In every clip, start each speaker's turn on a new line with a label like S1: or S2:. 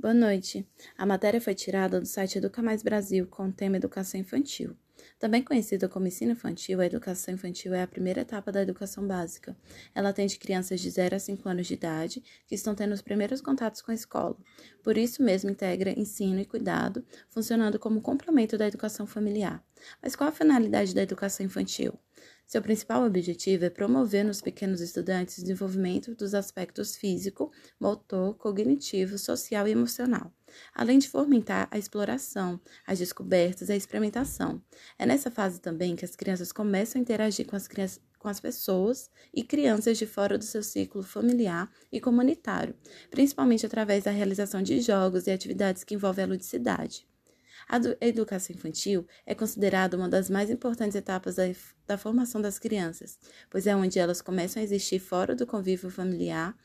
S1: Boa noite. A matéria foi tirada do site Educa Mais Brasil com o tema Educação Infantil. Também conhecida como ensino infantil, a educação infantil é a primeira etapa da educação básica. Ela atende crianças de 0 a 5 anos de idade que estão tendo os primeiros contatos com a escola. Por isso mesmo integra ensino e cuidado, funcionando como complemento da educação familiar. Mas qual a finalidade da educação infantil? Seu principal objetivo é promover nos pequenos estudantes o desenvolvimento dos aspectos físico, motor, cognitivo, social e emocional, além de fomentar a exploração, as descobertas e a experimentação. É nessa fase também que as crianças começam a interagir com as, crianças, com as pessoas e crianças de fora do seu ciclo familiar e comunitário, principalmente através da realização de jogos e atividades que envolvem a ludicidade. A educação infantil é considerada uma das mais importantes etapas da, da formação das crianças, pois é onde elas começam a existir fora do convívio familiar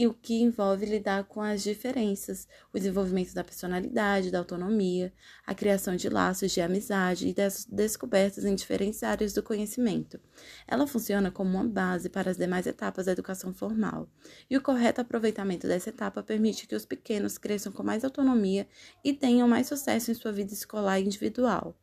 S1: e o que envolve lidar com as diferenças, o desenvolvimento da personalidade, da autonomia, a criação de laços de amizade e das descobertas em diferentes áreas do conhecimento. Ela funciona como uma base para as demais etapas da educação formal, e o correto aproveitamento dessa etapa permite que os pequenos cresçam com mais autonomia e tenham mais sucesso em sua vida escolar e individual.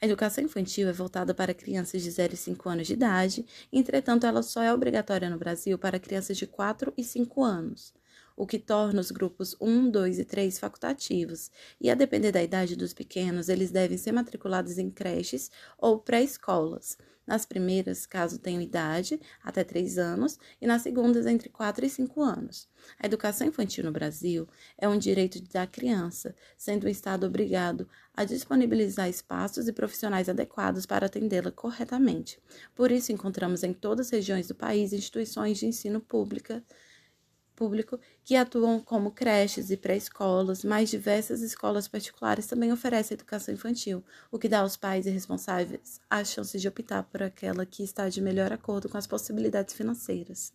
S1: A educação infantil é voltada para crianças de 0 e 5 anos de idade, entretanto, ela só é obrigatória no Brasil para crianças de 4 e 5 anos, o que torna os grupos 1, 2 e 3 facultativos, e a depender da idade dos pequenos, eles devem ser matriculados em creches ou pré-escolas. Nas primeiras, caso tenham idade, até 3 anos, e nas segundas, entre 4 e 5 anos. A educação infantil no Brasil é um direito da criança, sendo o Estado obrigado a disponibilizar espaços e profissionais adequados para atendê-la corretamente. Por isso, encontramos em todas as regiões do país instituições de ensino pública público que atuam como creches e pré-escolas, mas diversas escolas particulares também oferecem educação infantil, o que dá aos pais e responsáveis a chance de optar por aquela que está de melhor acordo com as possibilidades financeiras.